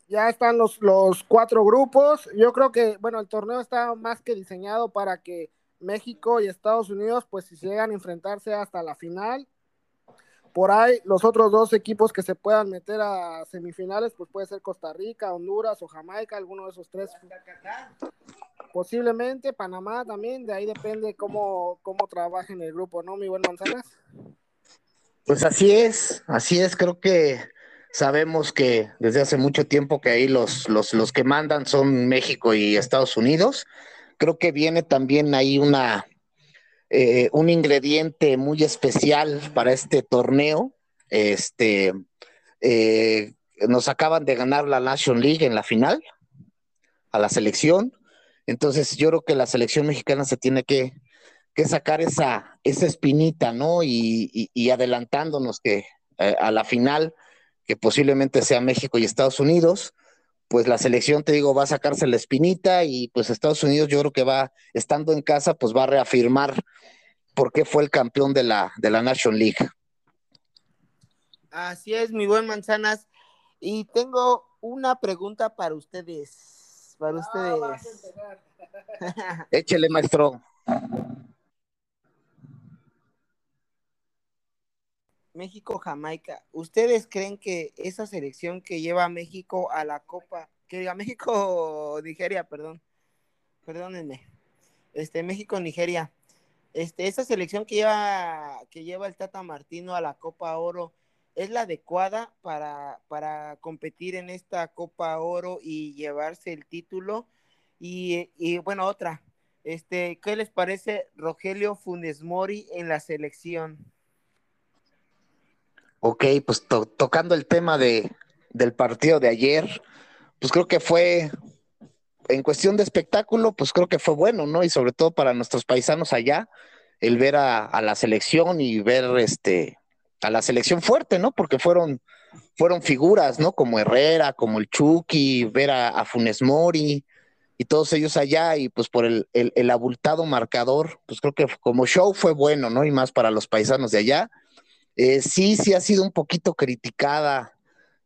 ya están los, los cuatro grupos. Yo creo que, bueno, el torneo está más que diseñado para que México y Estados Unidos, pues si llegan a enfrentarse hasta la final. Por ahí, los otros dos equipos que se puedan meter a semifinales, pues puede ser Costa Rica, Honduras o Jamaica, alguno de esos tres. Posiblemente Panamá también, de ahí depende cómo, cómo trabajen el grupo, ¿no, mi buen Manzanas? Pues así es, así es, creo que sabemos que desde hace mucho tiempo que ahí los, los, los que mandan son México y Estados Unidos creo que viene también ahí una, eh, un ingrediente muy especial para este torneo. Este, eh, nos acaban de ganar la Nation League en la final a la selección. Entonces yo creo que la selección mexicana se tiene que, sacar esa, esa espinita, ¿no? Y, adelantándonos que eh, a la final, que posiblemente sea México y Estados Unidos, pues la selección, te digo, va a sacarse la espinita y pues Estados Unidos yo creo que va, estando en casa, pues va a reafirmar por qué fue el campeón de la, de la Nation League. Así es, mi buen Manzanas. Y tengo una pregunta para ustedes. Para ah, ustedes. Échele, maestro. México-Jamaica, ¿ustedes creen que esa selección que lleva a México a la Copa, que diga México-Nigeria, perdón, perdónenme, este México-Nigeria, este, esa selección que lleva, que lleva el Tata Martino a la Copa Oro, ¿es la adecuada para, para competir en esta Copa Oro y llevarse el título? Y, y bueno, otra, este, ¿qué les parece Rogelio Funes Mori en la selección? Ok, pues tocando el tema de, del partido de ayer, pues creo que fue, en cuestión de espectáculo, pues creo que fue bueno, ¿no? Y sobre todo para nuestros paisanos allá, el ver a, la selección y ver este a la selección fuerte, ¿no? Porque fueron, fueron figuras, ¿no? Como Herrera, como el Chucky, ver a, Funes Mori y todos ellos allá, y pues por el, el, el abultado marcador, pues creo que como show fue bueno, ¿no? Y más para los paisanos de allá eh, sí, sí ha sido un poquito criticada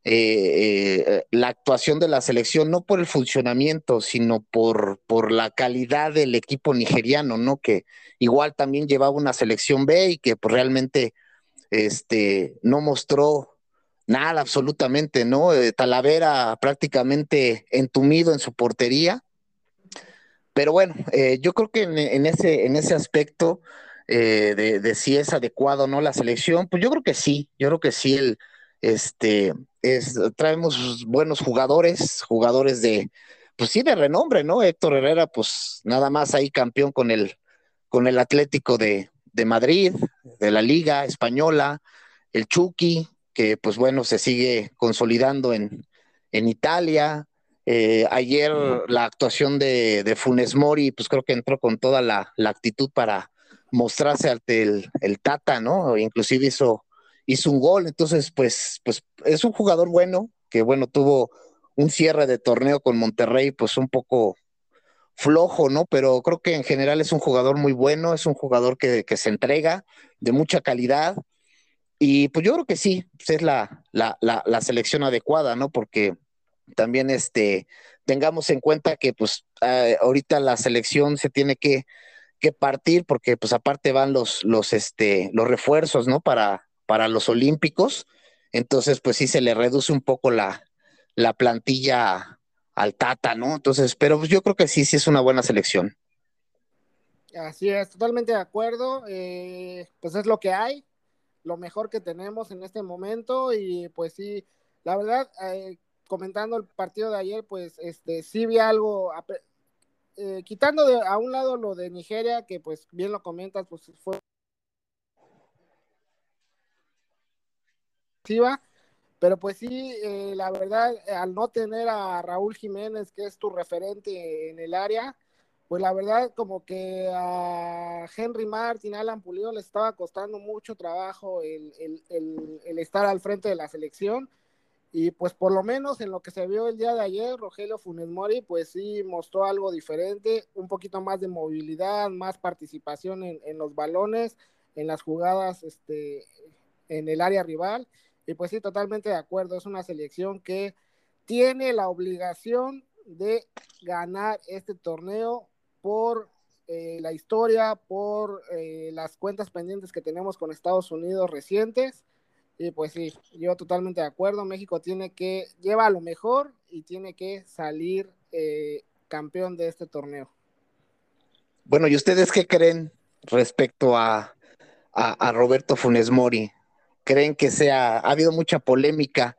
eh, la actuación de la selección, no por el funcionamiento, sino por, por la calidad del equipo nigeriano, ¿no? Que igual también llevaba una selección B y que pues, realmente este, no mostró nada absolutamente, ¿no? Talavera prácticamente entumido en su portería pero bueno, eh, yo creo que en, ese, en ese aspecto eh, de, si es adecuado o no la selección, pues yo creo que sí, yo creo que sí, el, este, es, traemos buenos jugadores, jugadores de, pues sí, de renombre, ¿no? Héctor Herrera, pues nada más ahí campeón con el, con el Atlético de, de Madrid, de la Liga Española, el Chucky, que pues bueno, se sigue consolidando en, en Italia, eh, ayer la actuación de, Funes Mori, pues creo que entró con toda la, actitud para mostrarse ante el, Tata, ¿no? Inclusive hizo, hizo un gol, entonces pues, pues es un jugador bueno, que bueno, tuvo un cierre de torneo con Monterrey, pues un poco flojo, ¿no? Pero creo que en general es un jugador muy bueno, es un jugador que, se entrega, de mucha calidad, y pues yo creo que sí, pues, es la, la, la selección adecuada, ¿no? Porque también este, tengamos en cuenta que pues ah, ahorita la selección se tiene que, partir porque pues aparte van los, los, este, los refuerzos, ¿no? Para, para los olímpicos. Entonces pues sí se le reduce un poco la, la plantilla al Tata, ¿no? Entonces, pero pues, yo creo que sí, sí es una buena selección. Así es, totalmente de acuerdo. Eh, pues es lo que hay, lo mejor que tenemos en este momento y pues sí, la verdad, eh, comentando el partido de ayer, pues este sí vi algo, eh, quitando de, a un lado lo de Nigeria, que pues bien lo comentas, pues fue pero pues sí, eh, la verdad, al no tener a Raúl Jiménez, que es tu referente en el área, pues la verdad como que a Henry Martin, Alan Pulido les estaba costando mucho trabajo el, el estar al frente de la selección y pues por lo menos en lo que se vio el día de ayer, Rogelio Funes Mori, pues sí mostró algo diferente, un poquito más de movilidad, más participación en, los balones, en las jugadas este, en el área rival. Y pues sí, totalmente de acuerdo, es una selección que tiene la obligación de ganar este torneo por eh, la historia, por eh, las cuentas pendientes que tenemos con Estados Unidos recientes y pues sí, yo totalmente de acuerdo. México tiene que, lleva a lo mejor y tiene que salir eh, campeón de este torneo. Bueno, ¿y ustedes qué creen respecto a, a, Roberto Funes Mori? ¿Creen que sea, ha habido mucha polémica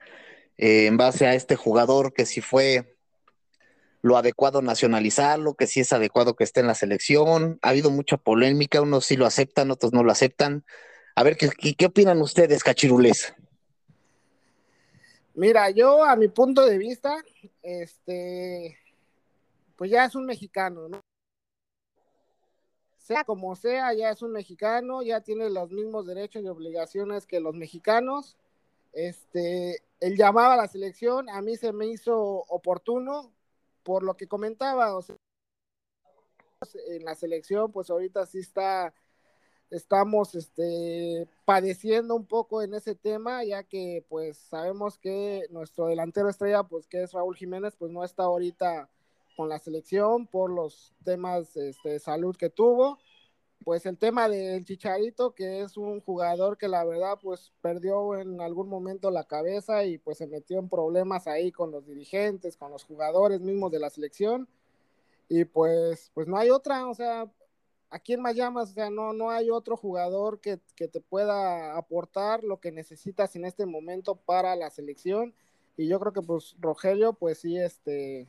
eh, en base a este jugador, que si fue lo adecuado nacionalizarlo, que si es adecuado que esté en la selección? Ha habido mucha polémica, unos sí lo aceptan, otros no lo aceptan. A ver, ¿qué, qué opinan ustedes, cachirules? Mira, yo a mi punto de vista, este, pues ya es un mexicano, ¿no? Sea como sea, ya es un mexicano, ya tiene los mismos derechos y obligaciones que los mexicanos. Este, el llamado a la selección a mí se me hizo oportuno por lo que comentaba, o sea, en la selección, pues ahorita sí está estamos este, padeciendo un poco en ese tema, ya que pues sabemos que nuestro delantero estrella, pues que es Raúl Jiménez, pues no está ahorita con la selección por los temas este, de salud que tuvo. Pues el tema del Chicharito, que es un jugador que la verdad pues perdió en algún momento la cabeza y pues se metió en problemas ahí con los dirigentes, con los jugadores mismos de la selección. Y pues, pues no hay otra, o sea, ¿a quién más llamas? O sea, no, no hay otro jugador que, te pueda aportar lo que necesitas en este momento para la selección. Y yo creo que pues Rogelio, pues sí, este,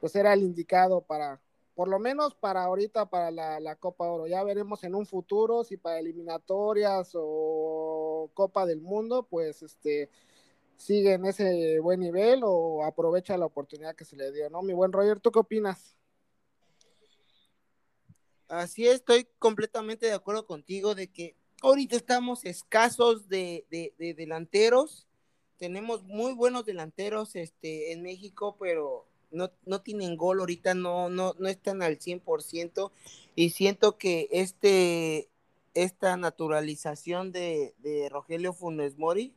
pues era el indicado para, por lo menos para ahorita, para la, Copa Oro. Ya veremos en un futuro si para eliminatorias o Copa del Mundo, pues este, sigue en ese buen nivel o aprovecha la oportunidad que se le dio, ¿no? Mi buen Roger, ¿tú qué opinas? Así estoy completamente de acuerdo contigo de que ahorita estamos escasos de, delanteros. Tenemos muy buenos delanteros este, en México, pero no, no tienen gol ahorita, no, no, no están al 100%. Y siento que este, esta naturalización de, de Rogelio Funes Mori.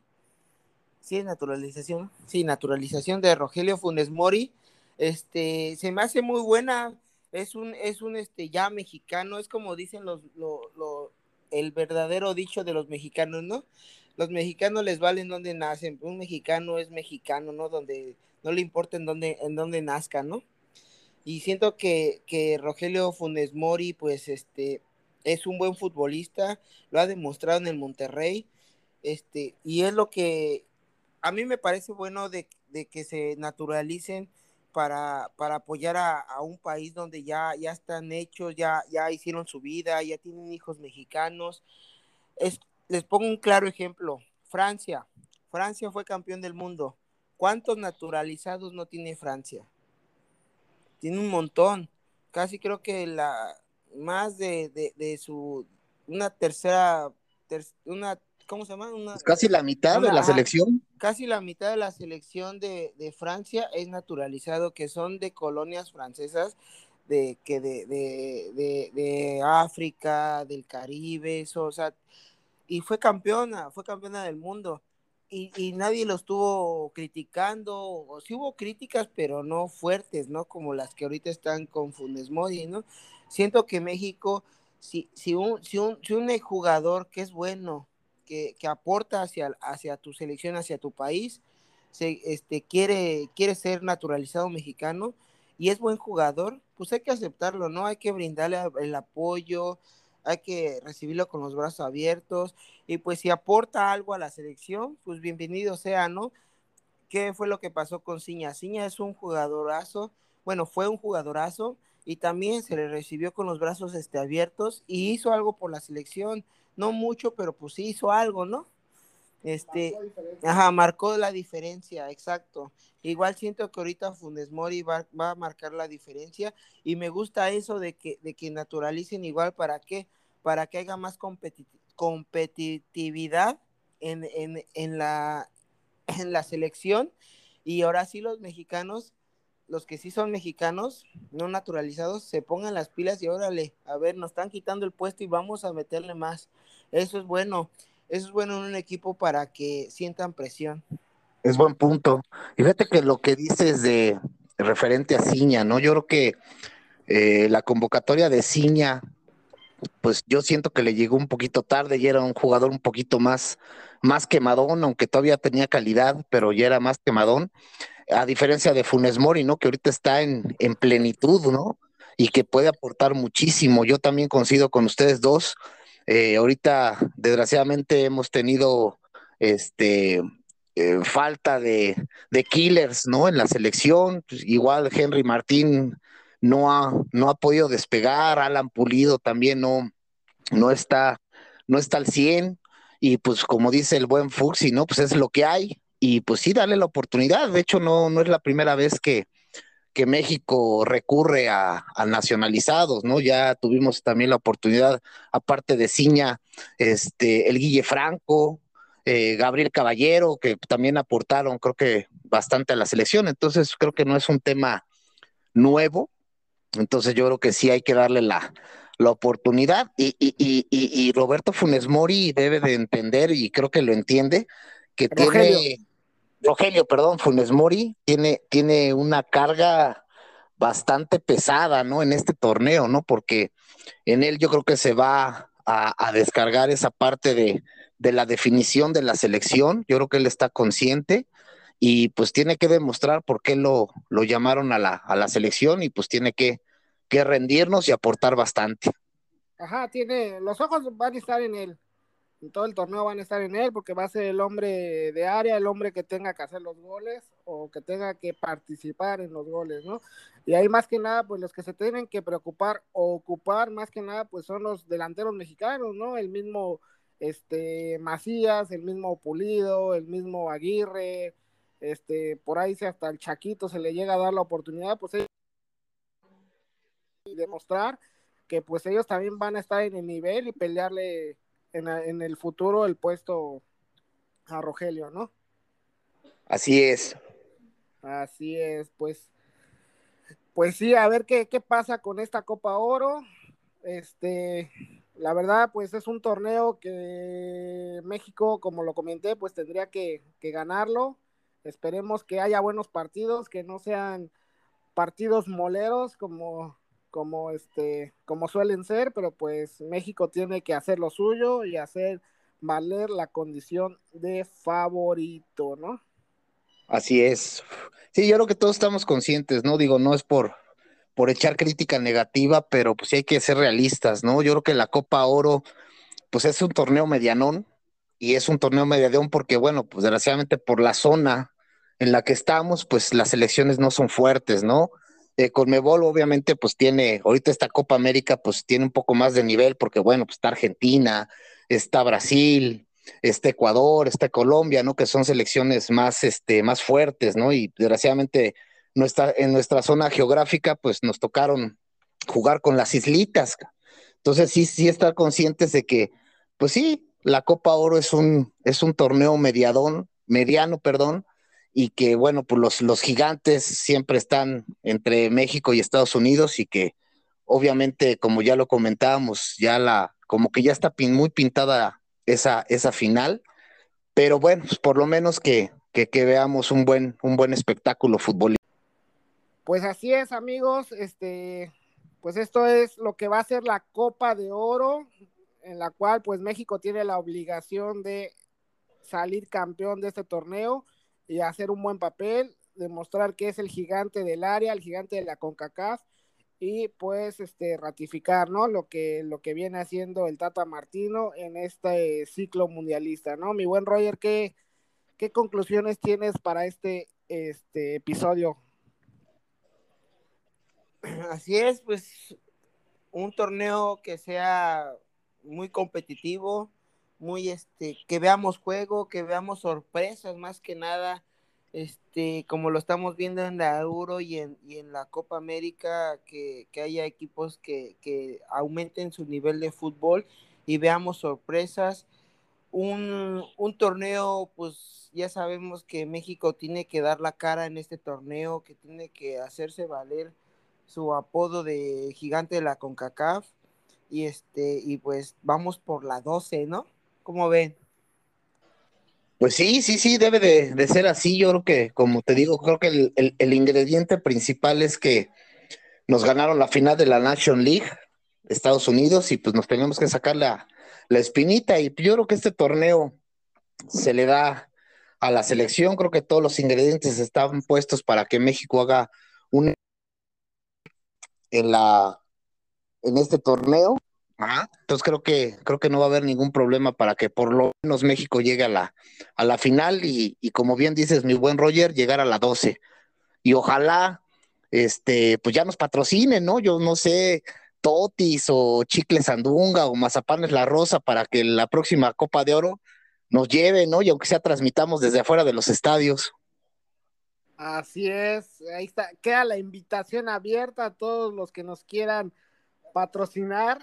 Sí, naturalización. Sí, naturalización de Rogelio Funes Mori. Este, se me hace muy buena. Es un, es un este ya mexicano, es como dicen los, el verdadero dicho de los mexicanos, ¿no? Los mexicanos les valen donde nacen. Un mexicano es mexicano, ¿no? Donde no le importa en dónde, en dónde nazca, ¿no? Y siento que, que Rogelio Funes Mori, pues, este, es un buen futbolista, lo ha demostrado en el Monterrey, este, y es lo que a mí me parece bueno de, que se naturalicen para, para apoyar a, un país donde ya, ya están hechos, ya, ya hicieron su vida, ya tienen hijos mexicanos. Es, les pongo un claro ejemplo, Francia, Francia fue campeón del mundo. ¿Cuántos naturalizados no tiene Francia? Tiene un montón. Casi creo que la, más de, de, su, una tercera, una, ¿cómo se llama? Pues casi la mitad de la selección. Casi la mitad de la selección de, de, Francia es naturalizado, que son de colonias francesas, de, que de, de, de África, del Caribe, eso, o sea, y fue campeona, fue campeona del mundo. Y, y, nadie lo estuvo criticando, o sí hubo críticas, pero no fuertes, ¿no? Como las que ahorita están con Funes Mori, ¿no? siento que México, si, si, un, si, un, si un jugador que es bueno, que, aporta hacia, hacia tu selección, hacia tu país, se, este, quiere, quiere ser naturalizado mexicano y es buen jugador, pues hay que aceptarlo, ¿no? Hay que brindarle el apoyo, hay que recibirlo con los brazos abiertos y pues si aporta algo a la selección, pues bienvenido sea, ¿no? ¿Qué fue lo que pasó con Ciña? Ciña es un jugadorazo, bueno, fue un jugadorazo, y también se le recibió con los brazos este, abiertos y hizo algo por la selección, no mucho, pero pues sí hizo algo, ¿no? Este, ajá, marcó la diferencia, exacto. Igual siento que ahorita Funes Mori va, a marcar la diferencia y me gusta eso de que, de que naturalicen igual para qué, para que haya más competitividad en, en, en, la, en la selección y ahora sí los mexicanos los que sí son mexicanos, no naturalizados, se pongan las pilas y órale, a ver, nos están quitando el puesto y vamos a meterle más. Eso es bueno, eso es bueno en un equipo para que sientan presión. Es buen punto. Y fíjate que lo que dices de referente a Ciña, ¿no? Yo creo que eh, la convocatoria de Ciña, pues yo siento que le llegó un poquito tarde y era un jugador un poquito más, más quemadón, aunque todavía tenía calidad, pero ya era más quemadón a diferencia de Funes Mori, ¿no? Que ahorita está en, en plenitud, ¿no? Y que puede aportar muchísimo. Yo también coincido con ustedes dos. Eh, ahorita, desgraciadamente, hemos tenido este eh, falta de, killers, ¿no? En la selección. Pues, igual Henry Martín no ha, no ha podido despegar, Alan Pulido también no, no está, no está al 100. Y pues como dice el buen Fuxi, ¿no? Pues es lo que hay y pues sí, darle la oportunidad. De hecho, no, no es la primera vez que, que México recurre a, nacionalizados, ¿no? Ya tuvimos también la oportunidad, aparte de Ciña, este, el Guille Franco, eh, Gabriel Caballero, que también aportaron, creo que bastante a la selección. Entonces, creo que no es un tema nuevo. Entonces, yo creo que sí hay que darle la, la oportunidad. Y, y, y, y Roberto Funes Mori debe de entender, y creo que lo entiende, que tiene Rogelio, perdón, Funes Mori tiene, tiene una carga bastante pesada, ¿no? En este torneo, ¿no? Porque en él yo creo que se va a, descargar esa parte de, de, la definición de la selección. Yo creo que él está consciente y pues tiene que demostrar por qué lo, lo llamaron a la, a la selección y pues tiene que, que rendirnos y aportar bastante. Ajá, tiene, los ojos van a estar en él todo el torneo van a estar en él porque va a ser el hombre de área, el hombre que tenga que hacer los goles o que tenga que participar en los goles, ¿no? Y ahí más que nada, pues los que se tienen que preocupar o ocupar más que nada, pues son los delanteros mexicanos, ¿no? El mismo este Macías, el mismo Pulido, el mismo Aguirre, este, por ahí si hasta el Chaquito se le llega a dar la oportunidad, pues y demostrar que pues ellos también van a estar en el nivel y pelearle en, el futuro el puesto a Rogelio, ¿no? Así es. Así es, pues. Pues sí, a ver qué, qué pasa con esta Copa Oro. Este, la verdad, pues es un torneo que México, como lo comenté, pues tendría que, ganarlo. Esperemos que haya buenos partidos, que no sean partidos moleros como, como, este, como suelen ser, pero pues México tiene que hacer lo suyo y hacer valer la condición de favorito, ¿no? Así es. Sí, yo creo que todos estamos conscientes, ¿no? Digo, no es por, por echar crítica negativa, pero pues sí hay que ser realistas, ¿no? Yo creo que la Copa Oro, pues es un torneo medianón y es un torneo medianón porque, bueno, pues desgraciadamente por la zona en la que estamos, pues las elecciones no son fuertes, ¿no? Eh, Conmebol obviamente pues tiene, ahorita esta Copa América pues tiene un poco más de nivel porque, bueno, pues está Argentina, está Brasil, está Ecuador, está Colombia, ¿no? Que son selecciones más, este, más fuertes, ¿no? Y desgraciadamente en nuestra zona geográfica, pues nos tocaron jugar con las islitas. Entonces, sí, sí estar conscientes de que, pues sí, la Copa Oro es un, es un torneo mediadón, mediano, perdón, y que, bueno, pues los, los gigantes siempre están entre México y Estados Unidos y que, obviamente, como ya lo comentábamos, ya la, como que ya está muy pintada esa, esa final, pero bueno, pues por lo menos que, que, que veamos un buen, un buen espectáculo futbolístico. Pues así es, amigos. Este, pues esto es lo que va a ser la Copa de Oro, en la cual pues México tiene la obligación de salir campeón de este torneo y hacer un buen papel, demostrar que es el gigante del área, el gigante de la CONCACAF y pues este ratificar, ¿no? Lo que lo que viene haciendo el Tata Martino en este ciclo mundialista, ¿no? Mi buen Roger, ¿qué, qué conclusiones tienes para este este episodio? Así es, pues un torneo que sea muy competitivo, muy este, que veamos juego, que veamos sorpresas más que nada, este, como lo estamos viendo en la Euro y en, y en la Copa América, que, haya equipos que, que, aumenten su nivel de fútbol y veamos sorpresas. Un, un torneo, pues ya sabemos que México tiene que dar la cara en este torneo, que tiene que hacerse valer su apodo de gigante de la CONCACAF. Y este, y pues vamos por la 12, ¿no? ¿Cómo ven? Pues sí, sí, sí, debe de, ser así. Yo creo que, como te digo, creo que el, ingrediente principal es que nos ganaron la final de la Nation League, Estados Unidos, y pues nos tenemos que sacar la, la espinita. Y yo creo que este torneo se le da a la selección. Creo que todos los ingredientes están puestos para que México haga un en la en este torneo. Entonces creo que creo que no va a haber ningún problema para que por lo menos México llegue a la, a la final y, como bien dices, mi buen Roger, llegar a la 12. Y ojalá este pues ya nos patrocinen, ¿no? Yo no sé, Totis o Chicle Sandunga o Mazapanes La Rosa para que la próxima Copa de Oro nos lleve, ¿no? Y aunque sea transmitamos desde afuera de los estadios. Así es, ahí está, queda la invitación abierta a todos los que nos quieran patrocinar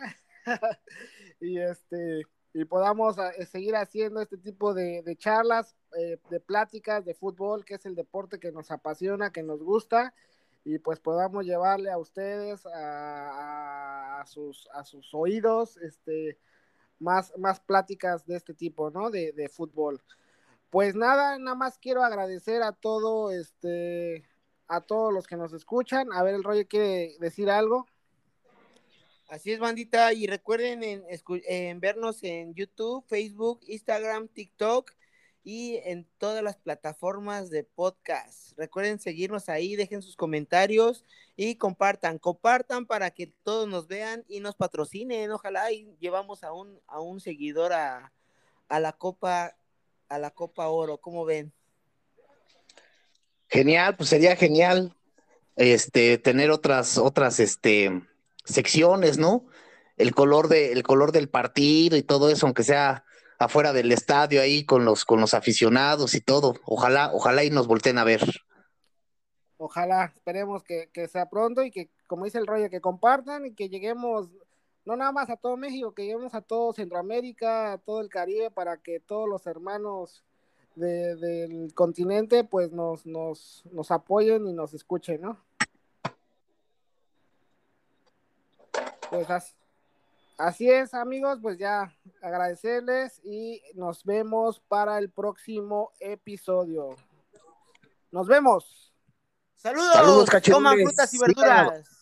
y este y podamos eh, seguir haciendo este tipo de, charlas, eh, de pláticas de fútbol, que es el deporte que nos apasiona, que nos gusta, y pues podamos llevarle a ustedes a, sus, a sus oídos este, más, más pláticas de este tipo, ¿no? De, de fútbol. Pues nada, nada más quiero agradecer a todo, este, a todos los que nos escuchan. A ver, el rollo quiere decir algo. Así es, bandita, y recuerden en, vernos en YouTube, Facebook, Instagram, TikTok y en todas las plataformas de podcast. Recuerden seguirnos ahí, dejen sus comentarios y compartan, compartan para que todos nos vean y nos patrocinen. Ojalá y llevamos a un, a un seguidor a, a la Copa a la Copa Oro, ¿cómo ven? Genial, pues sería genial este tener otras otras este secciones, ¿no? El color de el color del partido y todo eso, aunque sea afuera del estadio ahí con los con los aficionados y todo. Ojalá, ojalá y nos volteen a ver. Ojalá, esperemos que, que sea pronto y que, como dice el rollo, que compartan y que lleguemos no nada más a todo México, que lleguemos a todo Centroamérica, a todo el Caribe, para que todos los hermanos del continente pues nos, nos, nos apoyen y nos escuchen, ¿no? Pues así, Así es, amigos, pues ya agradecerles y nos vemos para el próximo episodio. Nos vemos. Saludos. Saludos, Coman frutas y verduras.